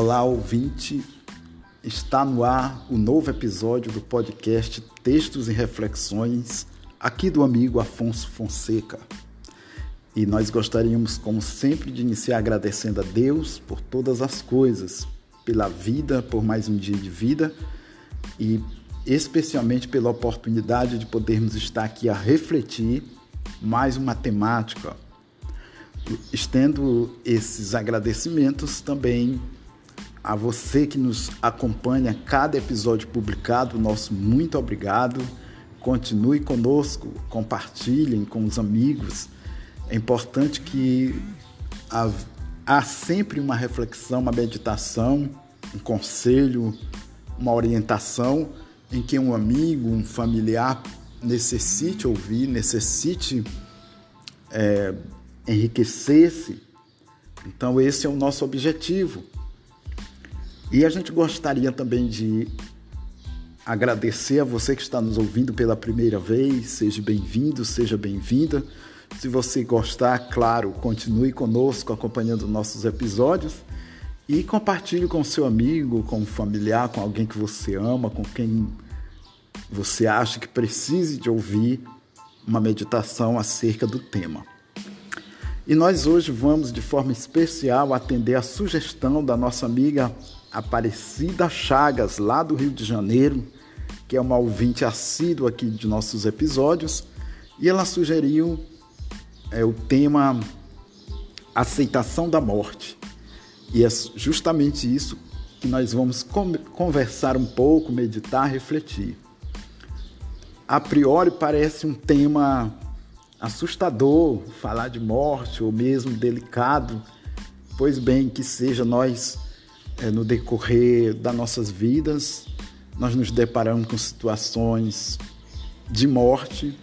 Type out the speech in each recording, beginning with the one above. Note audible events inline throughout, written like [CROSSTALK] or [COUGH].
Olá, ouvinte. Está no ar o novo episódio do podcast Textos e Reflexões, aqui do amigo Afonso Fonseca. E nós gostaríamos, como sempre, de iniciar agradecendo a Deus por todas as coisas, pela vida, por mais um dia de vida e especialmente pela oportunidade de podermos estar aqui a refletir mais uma temática. Estendo esses agradecimentos também a você que nos acompanha cada episódio publicado, nosso muito obrigado. Continue conosco, compartilhem com os amigos. É importante que há sempre uma reflexão, uma meditação, um conselho, uma orientação em que um amigo, um familiar necessite ouvir, necessite é, enriquecer-se. Então, esse é o nosso objetivo. E a gente gostaria também de agradecer a você que está nos ouvindo pela primeira vez. Seja bem-vindo, seja bem-vinda. Se você gostar, claro, continue conosco acompanhando nossos episódios e compartilhe com seu amigo, com um familiar, com alguém que você ama, com quem você acha que precise de ouvir uma meditação acerca do tema. E nós hoje vamos de forma especial atender a sugestão da nossa amiga Aparecida Chagas, lá do Rio de Janeiro, que é uma ouvinte assídua aqui de nossos episódios, e ela sugeriu é, o tema aceitação da morte. E é justamente isso que nós vamos conversar um pouco, meditar, refletir. A priori parece um tema assustador falar de morte ou mesmo delicado, pois bem, que seja nós é, no decorrer das nossas vidas, nós nos deparamos com situações de morte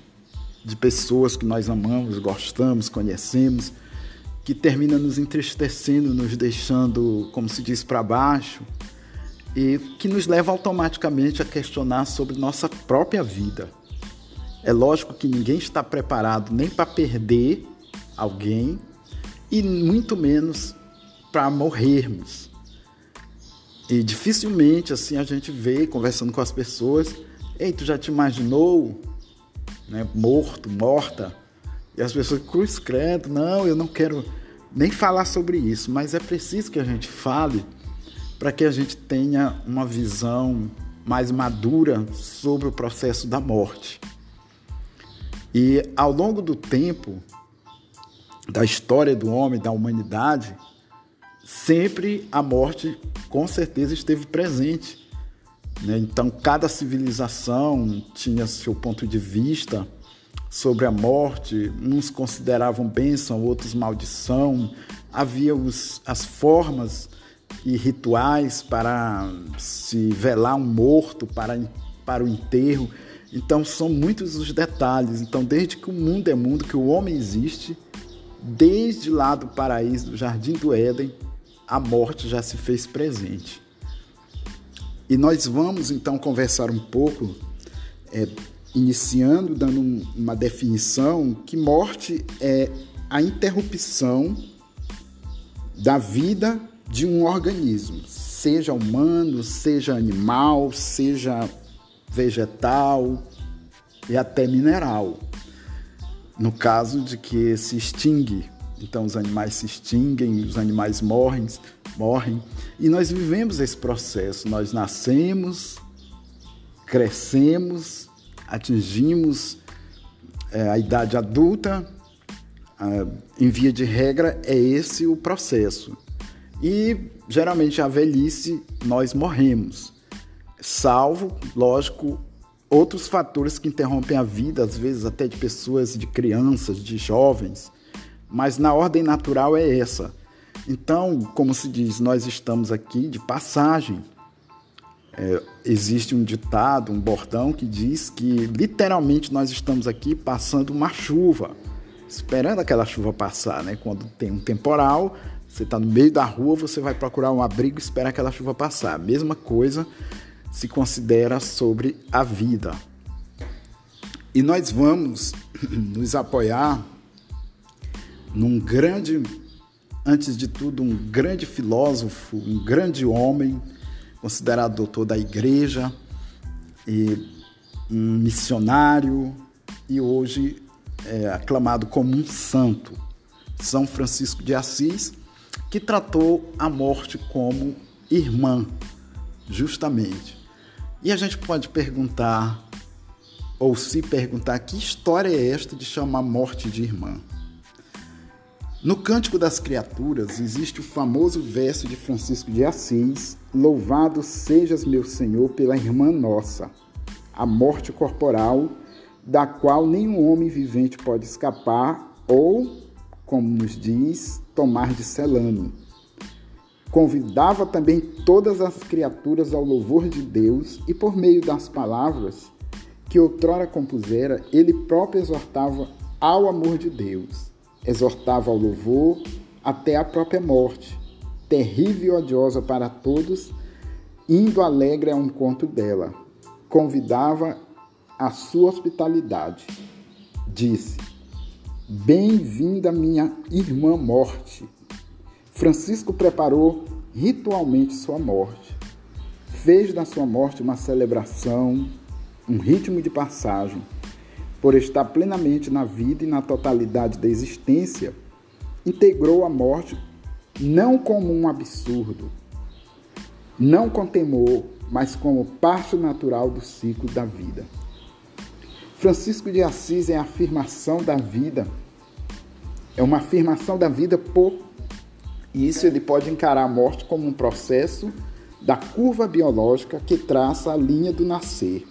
de pessoas que nós amamos, gostamos, conhecemos, que termina nos entristecendo, nos deixando, como se diz, para baixo, e que nos leva automaticamente a questionar sobre nossa própria vida. É lógico que ninguém está preparado nem para perder alguém e muito menos para morrermos. E dificilmente assim a gente vê conversando com as pessoas, ei, tu já te imaginou, né, morto, morta? E as pessoas, cruz credo, não, eu não quero nem falar sobre isso, mas é preciso que a gente fale para que a gente tenha uma visão mais madura sobre o processo da morte. E ao longo do tempo, da história do homem, da humanidade, sempre a morte com certeza esteve presente. Né? Então, cada civilização tinha seu ponto de vista sobre a morte, uns consideravam bênção, outros maldição. Havia os, as formas e rituais para se velar um morto, para, para o enterro. Então são muitos os detalhes. Então, desde que o mundo é mundo, que o homem existe, desde lá do paraíso, do jardim do Éden, a morte já se fez presente. E nós vamos então conversar um pouco, é, iniciando, dando um, uma definição, que morte é a interrupção da vida de um organismo, seja humano, seja animal, seja vegetal e até mineral. No caso de que se extingue, então os animais se extinguem, os animais morrem, morrem, e nós vivemos esse processo. Nós nascemos, crescemos, atingimos é, a idade adulta, em via de regra é esse o processo. E geralmente a velhice nós morremos salvo, lógico, outros fatores que interrompem a vida, às vezes até de pessoas, de crianças, de jovens, mas na ordem natural é essa. Então, como se diz, nós estamos aqui de passagem. É, existe um ditado, um bordão que diz que literalmente nós estamos aqui passando uma chuva, esperando aquela chuva passar, né? Quando tem um temporal, você está no meio da rua, você vai procurar um abrigo e espera aquela chuva passar. Mesma coisa se considera sobre a vida. E nós vamos [CLEARS THROAT] nos apoiar num grande antes de tudo, um grande filósofo, um grande homem, considerado doutor da igreja, e um missionário, e hoje é aclamado como um santo, São Francisco de Assis, que tratou a morte como irmã, justamente. E a gente pode perguntar, ou se perguntar, que história é esta de chamar morte de irmã? No Cântico das Criaturas existe o famoso verso de Francisco de Assis: Louvado sejas, meu Senhor, pela irmã nossa, a morte corporal, da qual nenhum homem vivente pode escapar, ou, como nos diz, tomar de selano. Convidava também todas as criaturas ao louvor de Deus e, por meio das palavras que outrora compusera, ele próprio exortava ao amor de Deus, exortava ao louvor até a própria morte, terrível e odiosa para todos, indo alegre ao encontro dela. Convidava a sua hospitalidade. Disse: Bem-vinda, minha irmã morte. Francisco preparou ritualmente sua morte. Fez da sua morte uma celebração, um ritmo de passagem. Por estar plenamente na vida e na totalidade da existência, integrou a morte não como um absurdo, não com temor, mas como parte natural do ciclo da vida. Francisco de Assis é a afirmação da vida, é uma afirmação da vida por e isso ele pode encarar a morte como um processo da curva biológica que traça a linha do nascer.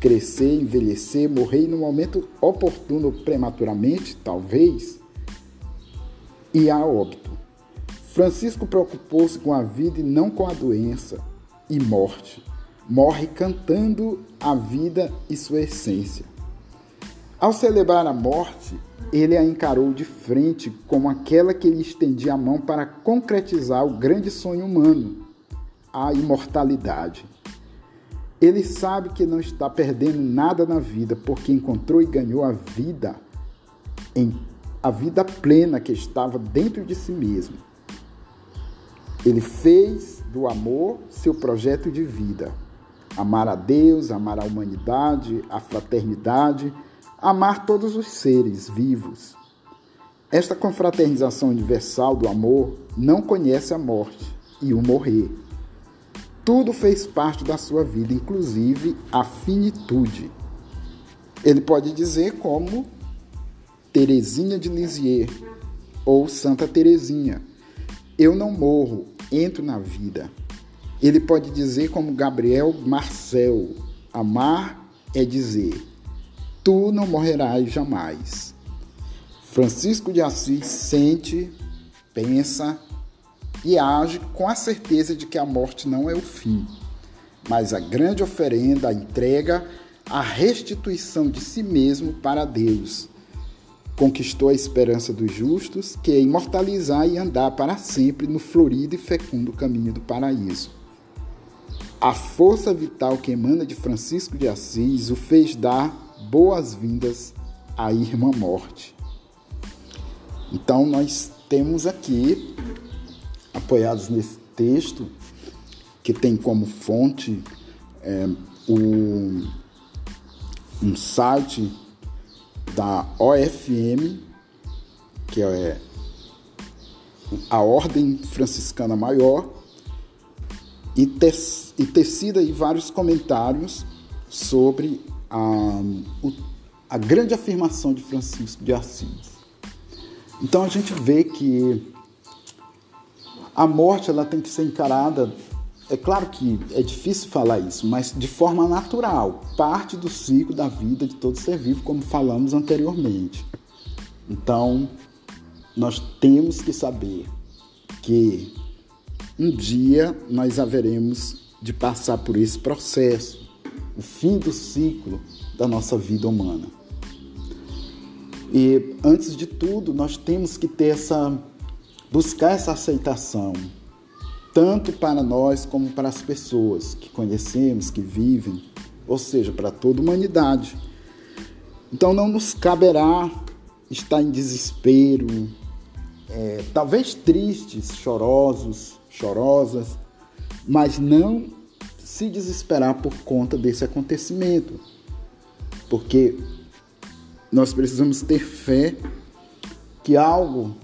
Crescer, envelhecer, morrer no momento oportuno prematuramente, talvez, e a óbito. Francisco preocupou-se com a vida e não com a doença e morte. Morre cantando a vida e sua essência. Ao celebrar a morte, ele a encarou de frente como aquela que lhe estendia a mão para concretizar o grande sonho humano, a imortalidade. Ele sabe que não está perdendo nada na vida, porque encontrou e ganhou a vida, em a vida plena que estava dentro de si mesmo. Ele fez do amor seu projeto de vida. Amar a Deus, amar a humanidade, a fraternidade, amar todos os seres vivos. Esta confraternização universal do amor não conhece a morte e o morrer. Tudo fez parte da sua vida, inclusive a finitude. Ele pode dizer como Teresinha de Lisieux ou Santa Teresinha: Eu não morro, entro na vida. Ele pode dizer como Gabriel Marcel: Amar é dizer tu não morrerás jamais. Francisco de Assis sente, pensa e age com a certeza de que a morte não é o fim, mas a grande oferenda, a entrega, a restituição de si mesmo para Deus. Conquistou a esperança dos justos, que é imortalizar e andar para sempre no florido e fecundo caminho do paraíso. A força vital que emana de Francisco de Assis o fez dar boas-vindas à irmã morte. Então, nós temos aqui, apoiados nesse texto, que tem como fonte é, o, um site da OFM, que é a Ordem Franciscana Maior, e, te, e tecida aí vários comentários sobre a, a grande afirmação de Francisco de Assis. Então a gente vê que a morte ela tem que ser encarada. É claro que é difícil falar isso, mas de forma natural, parte do ciclo da vida de todo ser vivo, como falamos anteriormente. Então, nós temos que saber que um dia nós haveremos de passar por esse processo o fim do ciclo da nossa vida humana. E antes de tudo, nós temos que ter essa buscar essa aceitação, tanto para nós como para as pessoas que conhecemos, que vivem, ou seja, para toda a humanidade. Então não nos caberá estar em desespero, é, talvez tristes, chorosos, chorosas, mas não se desesperar por conta desse acontecimento, porque nós precisamos ter fé que algo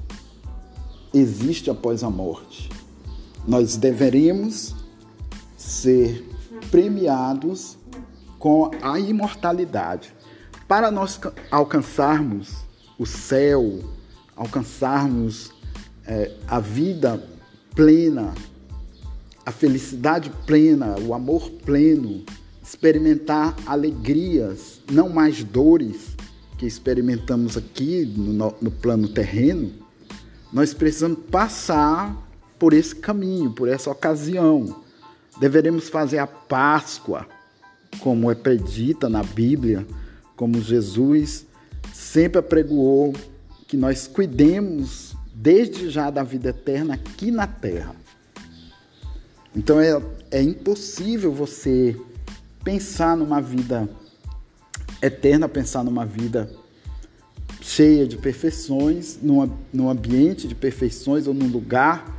existe após a morte. Nós deveremos ser premiados com a imortalidade. Para nós alcançarmos o céu, alcançarmos é, a vida plena, a felicidade plena, o amor pleno, experimentar alegrias, não mais dores que experimentamos aqui no, no plano terreno, nós precisamos passar por esse caminho, por essa ocasião. Deveremos fazer a Páscoa, como é predita na Bíblia, como Jesus sempre apregoou que nós cuidemos desde já da vida eterna aqui na terra. Então é, é impossível você pensar numa vida eterna, pensar numa vida cheia de perfeições, num, num ambiente de perfeições ou num lugar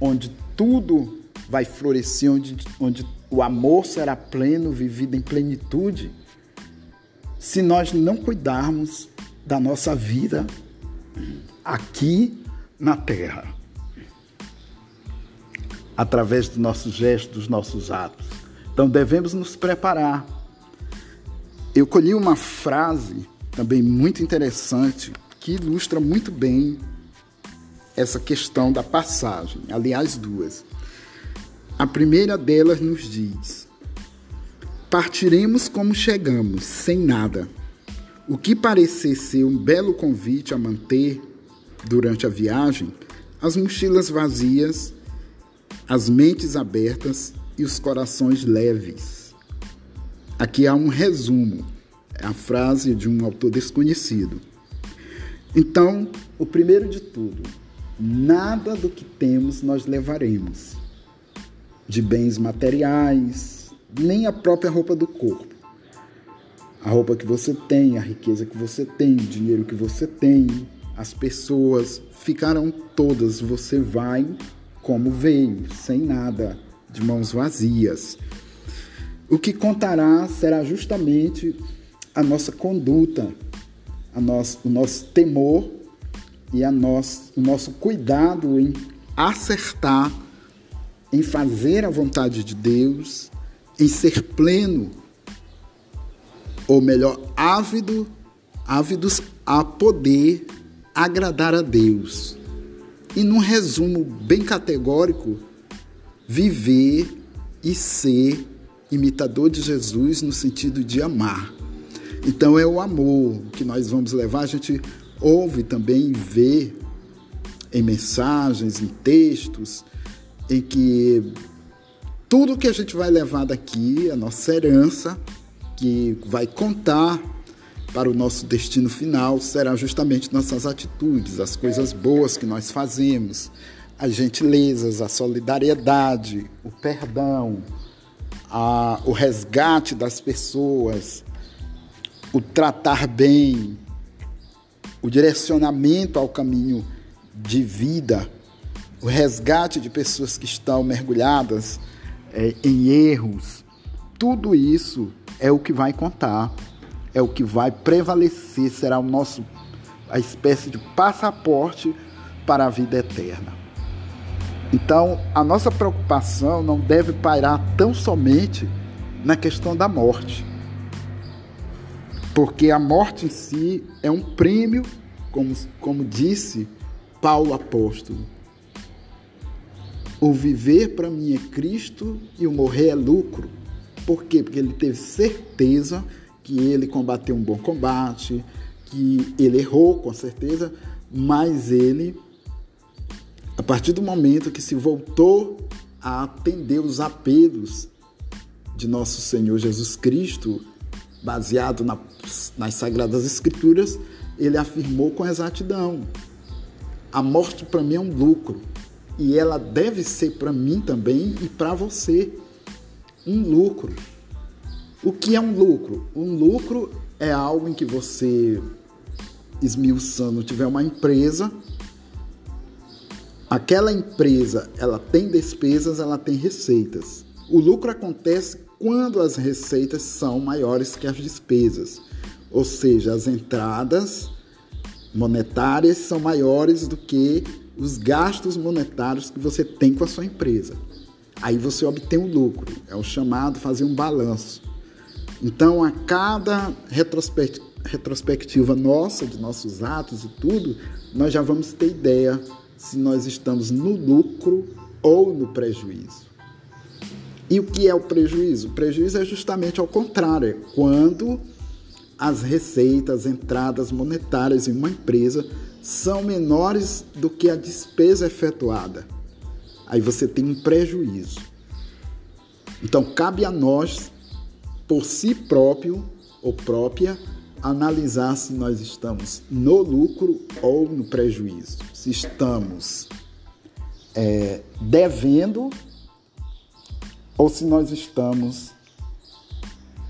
onde tudo vai florescer, onde, onde o amor será pleno, vivido em plenitude, se nós não cuidarmos da nossa vida aqui na terra, através dos nossos gestos, dos nossos atos. Então devemos nos preparar. Eu colhi uma frase também muito interessante que ilustra muito bem essa questão da passagem. Aliás, duas. A primeira delas nos diz: Partiremos como chegamos, sem nada. O que parecer ser um belo convite a manter durante a viagem, as mochilas vazias, as mentes abertas e os corações leves. Aqui há um resumo, a frase de um autor desconhecido. Então, o primeiro de tudo, nada do que temos nós levaremos, de bens materiais, nem a própria roupa do corpo. A roupa que você tem, a riqueza que você tem, o dinheiro que você tem, as pessoas ficarão todas, você vai como veio, sem nada de mãos vazias. O que contará será justamente a nossa conduta, a nosso, o nosso temor e a nosso, o nosso cuidado em acertar, em fazer a vontade de Deus, em ser pleno, ou melhor, ávido, ávidos a poder agradar a Deus. E num resumo bem categórico, viver e ser imitador de Jesus no sentido de amar. Então é o amor que nós vamos levar. A gente ouve também vê em mensagens, em textos, em que tudo que a gente vai levar daqui, a nossa herança, que vai contar para o nosso destino final, será justamente nossas atitudes, as coisas boas que nós fazemos, as gentilezas, a solidariedade, o perdão, a, o resgate das pessoas, o tratar bem, o direcionamento ao caminho de vida, o resgate de pessoas que estão mergulhadas é, em erros, tudo isso é o que vai contar, é o que vai prevalecer, será o nosso a espécie de passaporte para a vida eterna. Então, a nossa preocupação não deve pairar tão somente na questão da morte. Porque a morte em si é um prêmio, como, como disse Paulo apóstolo. O viver para mim é Cristo e o morrer é lucro. Por quê? Porque ele teve certeza que ele combateu um bom combate, que ele errou com certeza, mas ele a partir do momento que se voltou a atender os apelos de nosso Senhor Jesus Cristo, baseado na, nas Sagradas Escrituras, ele afirmou com exatidão: a morte para mim é um lucro e ela deve ser para mim também e para você um lucro. O que é um lucro? Um lucro é algo em que você, esmiuçando, tiver uma empresa aquela empresa ela tem despesas, ela tem receitas. O lucro acontece quando as receitas são maiores que as despesas, ou seja, as entradas monetárias são maiores do que os gastos monetários que você tem com a sua empresa. Aí você obtém o lucro, é o chamado fazer um balanço. Então, a cada retrospectiva nossa, de nossos atos e tudo, nós já vamos ter ideia se nós estamos no lucro ou no prejuízo. E o que é o prejuízo? O prejuízo é justamente ao contrário, é quando as receitas, entradas monetárias em uma empresa são menores do que a despesa efetuada. Aí você tem um prejuízo. Então cabe a nós, por si próprio ou própria, analisar se nós estamos no lucro ou no prejuízo. Se estamos é, devendo ou se nós estamos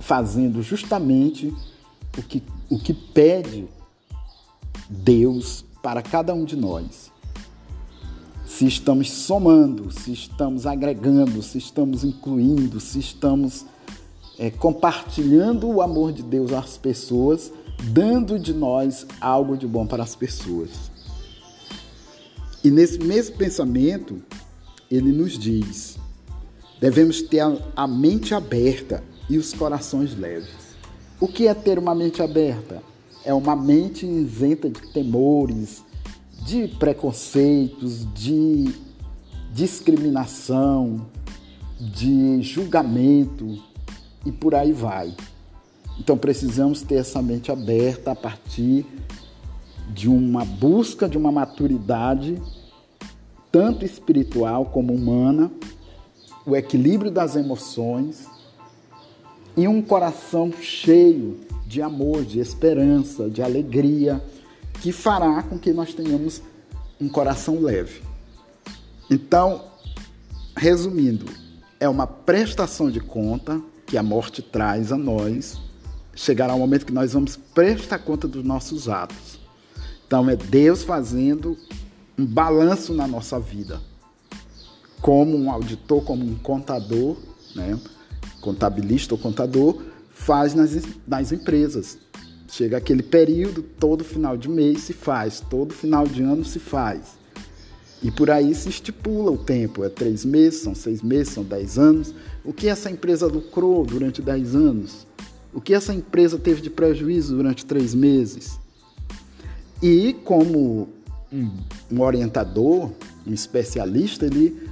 fazendo justamente o que, o que pede Deus para cada um de nós. Se estamos somando, se estamos agregando, se estamos incluindo, se estamos é, compartilhando o amor de Deus às pessoas, dando de nós algo de bom para as pessoas. E nesse mesmo pensamento, ele nos diz: devemos ter a mente aberta e os corações leves. O que é ter uma mente aberta? É uma mente isenta de temores, de preconceitos, de discriminação, de julgamento e por aí vai. Então precisamos ter essa mente aberta a partir de uma busca de uma maturidade tanto espiritual como humana, o equilíbrio das emoções e um coração cheio de amor, de esperança, de alegria, que fará com que nós tenhamos um coração leve. Então, resumindo, é uma prestação de conta que a morte traz a nós. Chegará o momento que nós vamos prestar conta dos nossos atos. Então, é Deus fazendo um balanço na nossa vida, como um auditor, como um contador, né? contabilista ou contador, faz nas, nas empresas. Chega aquele período, todo final de mês se faz, todo final de ano se faz. E por aí se estipula o tempo, é três meses, são seis meses, são dez anos. O que essa empresa lucrou durante dez anos? O que essa empresa teve de prejuízo durante três meses? E como um, orientador, um especialista, ele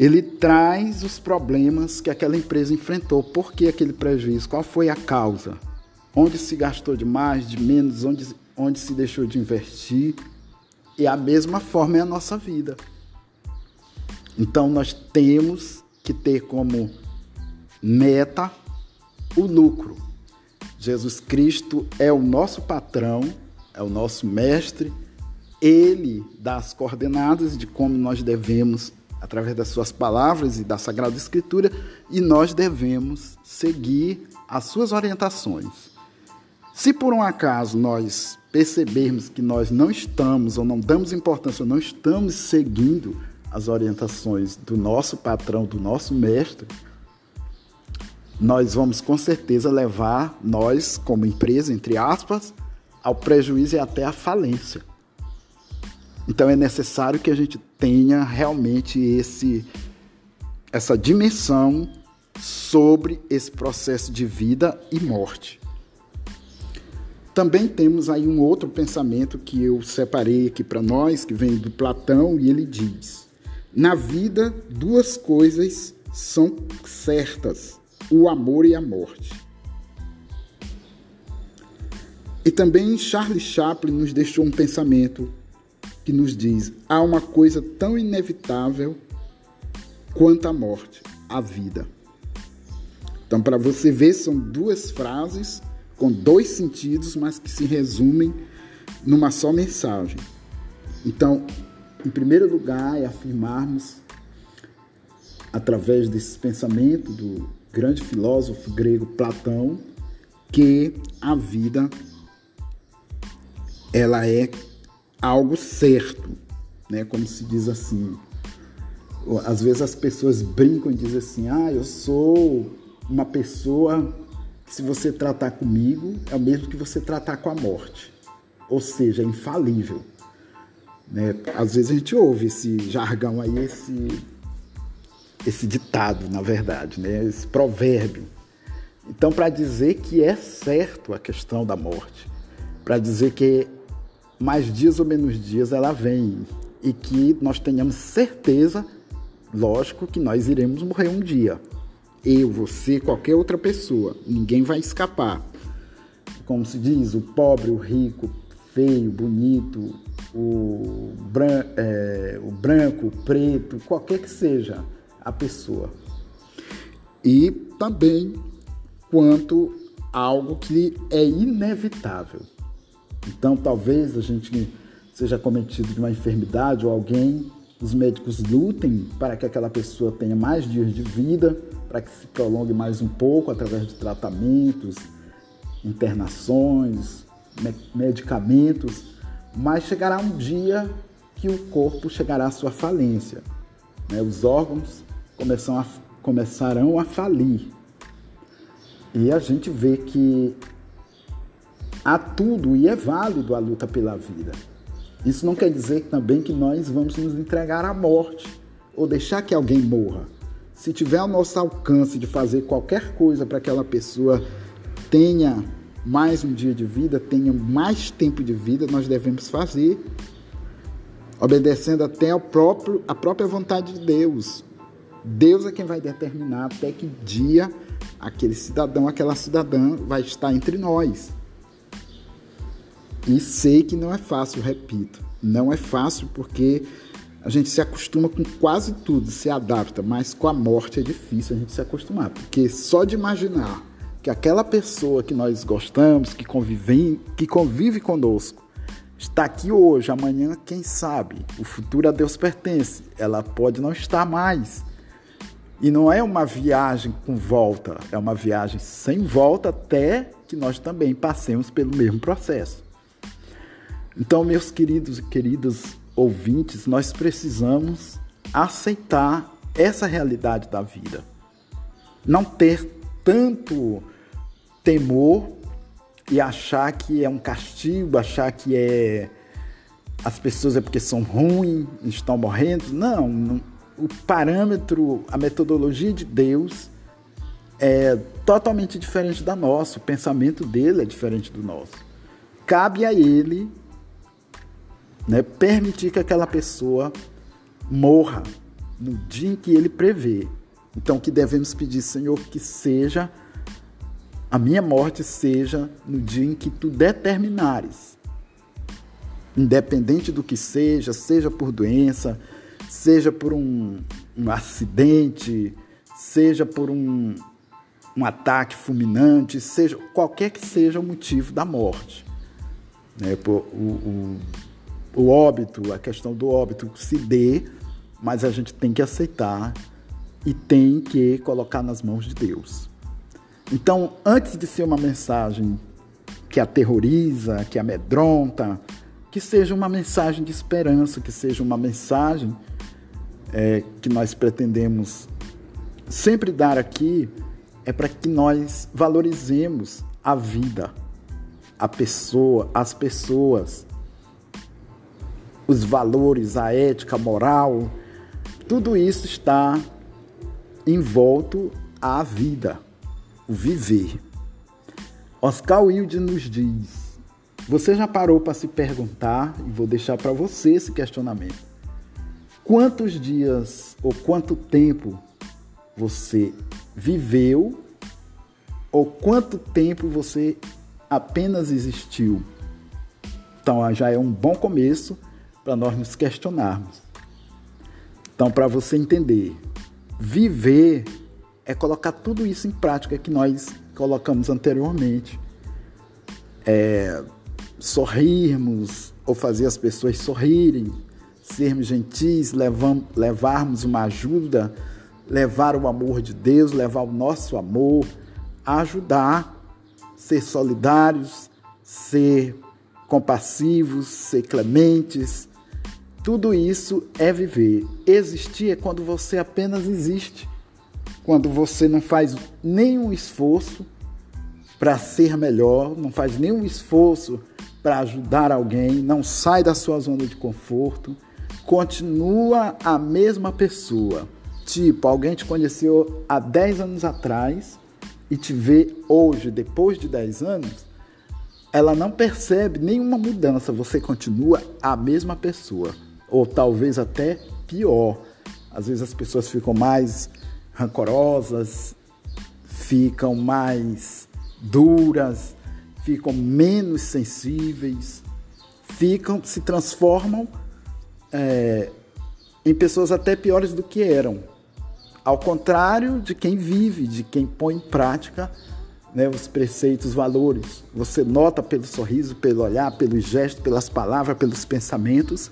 ele traz os problemas que aquela empresa enfrentou. Por que aquele prejuízo? Qual foi a causa? Onde se gastou de mais, de menos, onde, onde se deixou de investir? E a mesma forma é a nossa vida. Então nós temos que ter como meta o lucro. Jesus Cristo é o nosso patrão, é o nosso mestre, ele dá as coordenadas de como nós devemos através das suas palavras e da Sagrada Escritura, e nós devemos seguir as suas orientações. Se por um acaso nós percebermos que nós não estamos ou não damos importância, ou não estamos seguindo as orientações do nosso patrão, do nosso mestre, nós vamos com certeza levar nós, como empresa, entre aspas, ao prejuízo e até à falência. Então é necessário que a gente tenha realmente esse essa dimensão sobre esse processo de vida e morte. Também temos aí um outro pensamento que eu separei aqui para nós, que vem do Platão, e ele diz: Na vida, duas coisas são certas: o amor e a morte. E também Charles Chaplin nos deixou um pensamento que nos diz: há uma coisa tão inevitável quanto a morte, a vida. Então, para você ver, são duas frases com dois sentidos, mas que se resumem numa só mensagem. Então, em primeiro lugar, é afirmarmos, através desse pensamento do grande filósofo grego Platão, que a vida ela é algo certo. né? Como se diz assim, às vezes as pessoas brincam e dizem assim: "Ah, eu sou uma pessoa se você tratar comigo é o mesmo que você tratar com a morte, ou seja, é infalível." Né? Às vezes a gente ouve esse jargão aí, esse esse ditado, na verdade, né? Esse provérbio. Então, para dizer que é certo a questão da morte, para dizer que mais dias ou menos dias ela vem e que nós tenhamos certeza, lógico, que nós iremos morrer um dia. Eu, você, qualquer outra pessoa, ninguém vai escapar. Como se diz, o pobre, o rico, feio, bonito, o, bran é, o branco, o preto, qualquer que seja a pessoa. E também quanto algo que é inevitável. Então, talvez a gente seja cometido de uma enfermidade ou alguém, os médicos lutem para que aquela pessoa tenha mais dias de vida, para que se prolongue mais um pouco através de tratamentos, internações, medicamentos, mas chegará um dia que o corpo chegará à sua falência. Né? Os órgãos a, começarão a falir. E a gente vê que há tudo e é válido a luta pela vida. Isso não quer dizer também que nós vamos nos entregar à morte ou deixar que alguém morra. Se tiver ao nosso alcance de fazer qualquer coisa para que aquela pessoa tenha mais um dia de vida, tenha mais tempo de vida, nós devemos fazer, obedecendo até ao próprio, a própria vontade de Deus. Deus é quem vai determinar até que dia aquele cidadão, aquela cidadã vai estar entre nós. E sei que não é fácil, repito, não é fácil porque a gente se acostuma com quase tudo, se adapta, mas com a morte é difícil a gente se acostumar, porque só de imaginar que aquela pessoa que nós gostamos, que convive, que convive conosco, está aqui hoje, amanhã, quem sabe, o futuro a Deus pertence, ela pode não estar mais. E não é uma viagem com volta, é uma viagem sem volta até que nós também passemos pelo mesmo processo. Então, meus queridos e queridas ouvintes, nós precisamos aceitar essa realidade da vida. Não ter tanto temor e achar que é um castigo, achar que é as pessoas é porque são ruins, estão morrendo. Não, não o parâmetro, a metodologia de Deus é totalmente diferente da nossa, o pensamento dele é diferente do nosso. Cabe a ele né, permitir que aquela pessoa morra no dia em que ele prevê. Então, o que devemos pedir, Senhor, que seja a minha morte seja no dia em que tu determinares. Independente do que seja, seja por doença, seja por um, um acidente, seja por um, um ataque fulminante, seja qualquer que seja o motivo da morte. Né? O, o, o óbito, a questão do óbito se dê, mas a gente tem que aceitar e tem que colocar nas mãos de Deus. Então, antes de ser uma mensagem que aterroriza, que amedronta, que seja uma mensagem de esperança, que seja uma mensagem é, que nós pretendemos sempre dar aqui é para que nós valorizemos a vida, a pessoa, as pessoas, os valores, a ética, a moral, tudo isso está envolto à vida, o viver. Oscar Wilde nos diz: Você já parou para se perguntar, e vou deixar para você esse questionamento quantos dias ou quanto tempo você viveu ou quanto tempo você apenas existiu. Então já é um bom começo para nós nos questionarmos. Então, para você entender, viver é colocar tudo isso em prática que nós colocamos anteriormente. É sorrirmos ou fazer as pessoas sorrirem, sermos gentis, levam, levarmos uma ajuda, levar o amor de Deus, levar o nosso amor, ajudar, ser solidários, ser compassivos, ser clementes, Tudo isso é viver. Existir é quando você apenas existe. Quando você não faz nenhum esforço para ser melhor, não faz nenhum esforço para ajudar alguém, não sai da sua zona de conforto, continua a mesma pessoa. Tipo, alguém te conheceu há 10 anos atrás e te vê hoje, depois de 10 anos, ela não percebe nenhuma mudança, você continua a mesma pessoa, ou talvez até pior. Às vezes as pessoas ficam mais rancorosas, ficam mais duras, ficam menos sensíveis, ficam, se transformam é, em pessoas até piores do que eram. Ao contrário de quem vive, de quem põe em prática né, os preceitos, os valores. Você nota pelo sorriso, pelo olhar, pelo gesto, pelas palavras, pelos pensamentos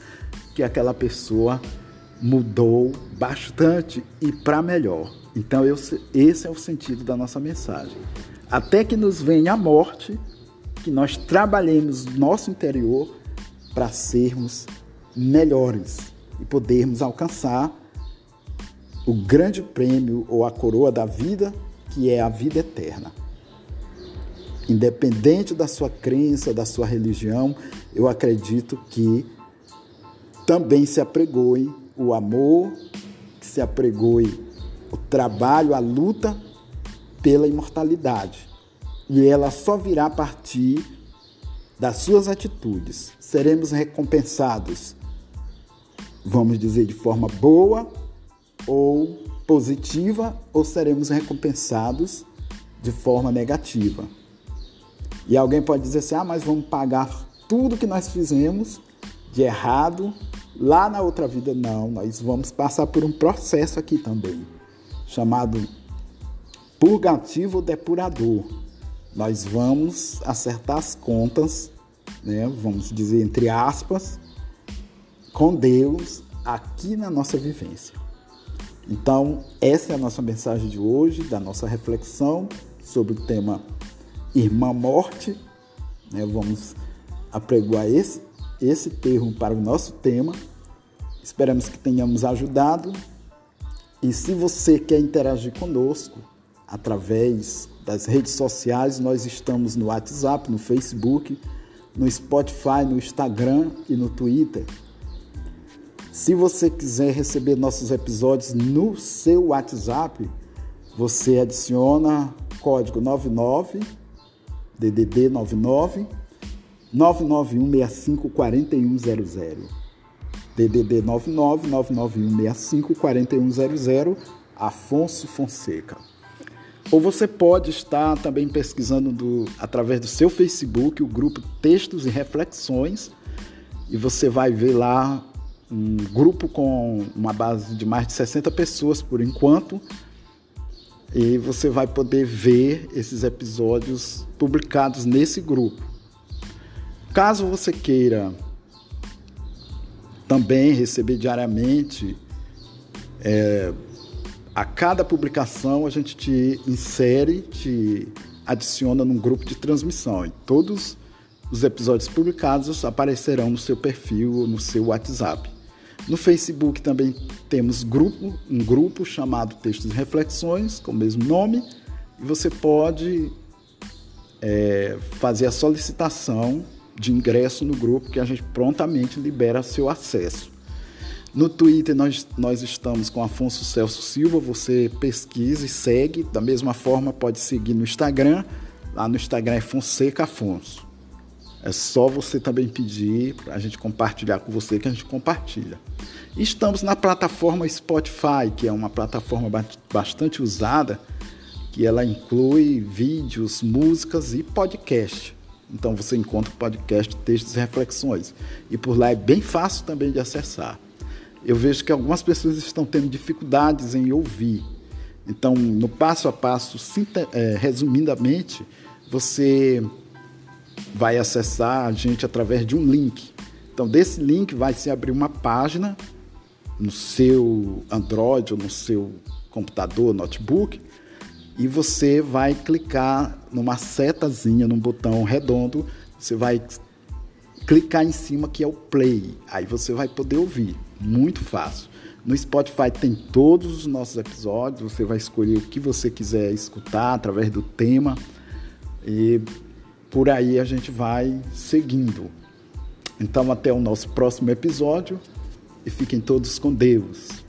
que aquela pessoa mudou bastante e para melhor. Então, eu, esse é o sentido da nossa mensagem. Até que nos venha a morte, que nós trabalhemos nosso interior para sermos melhores e podermos alcançar o grande prêmio ou a coroa da vida, que é a vida eterna. Independente da sua crença, da sua religião, eu acredito que também se apregoe o amor, que se apregoe o trabalho, a luta pela imortalidade. E ela só virá a partir das suas atitudes. Seremos recompensados, vamos dizer, de forma boa ou positiva, ou seremos recompensados de forma negativa. E alguém pode dizer assim: ah, mas vamos pagar tudo que nós fizemos de errado lá na outra vida. Não, nós vamos passar por um processo aqui também, chamado purgativo depurador. Nós vamos acertar as contas, né, vamos dizer entre aspas, com Deus aqui na nossa vivência. Então, essa é a nossa mensagem de hoje, da nossa reflexão sobre o tema Irmã Morte. Né? Vamos apregoar esse, esse termo para o nosso tema. Esperamos que tenhamos ajudado. E se você quer interagir conosco através das redes sociais, nós estamos no WhatsApp, no Facebook, no Spotify, no Instagram e no Twitter. Se você quiser receber nossos episódios no seu WhatsApp, você adiciona código 99 DDD 99 991 65 4100. DDD 99 991 65 4100, Afonso Fonseca. Ou você pode estar também pesquisando do, através do seu Facebook o grupo Textos e Reflexões e você vai ver lá um grupo com uma base de mais de 60 pessoas por enquanto e você vai poder ver esses episódios publicados nesse grupo. Caso você queira também receber diariamente, é, a cada publicação a gente te insere, te adiciona num grupo de transmissão. E todos os episódios publicados aparecerão no seu perfil, no seu WhatsApp. No Facebook também temos grupo, um grupo chamado Textos e Reflexões, com o mesmo nome, e você pode é, fazer a solicitação de ingresso no grupo que a gente prontamente libera seu acesso. No Twitter nós, nós estamos com Afonso Celso Silva, você pesquisa e segue, da mesma forma pode seguir no Instagram, lá no Instagram é Fonseca Afonso. É só você também pedir para a gente compartilhar com você que a gente compartilha. Estamos na plataforma Spotify, que é uma plataforma bastante usada, que ela inclui vídeos, músicas e podcast. Então você encontra podcast Textos e Reflexões. E por lá é bem fácil também de acessar. Eu vejo que algumas pessoas estão tendo dificuldades em ouvir. Então, no passo a passo, é, resumidamente, você vai acessar a gente através de um link. Então, desse link vai se abrir uma página no seu Android ou no seu computador, notebook, e você vai clicar numa setazinha, num botão redondo, você vai clicar em cima que é o play. Aí você vai poder ouvir. Muito fácil. No Spotify tem todos os nossos episódios. Você vai escolher o que você quiser escutar através do tema. E por aí a gente vai seguindo. Então, até o nosso próximo episódio e fiquem todos com Deus.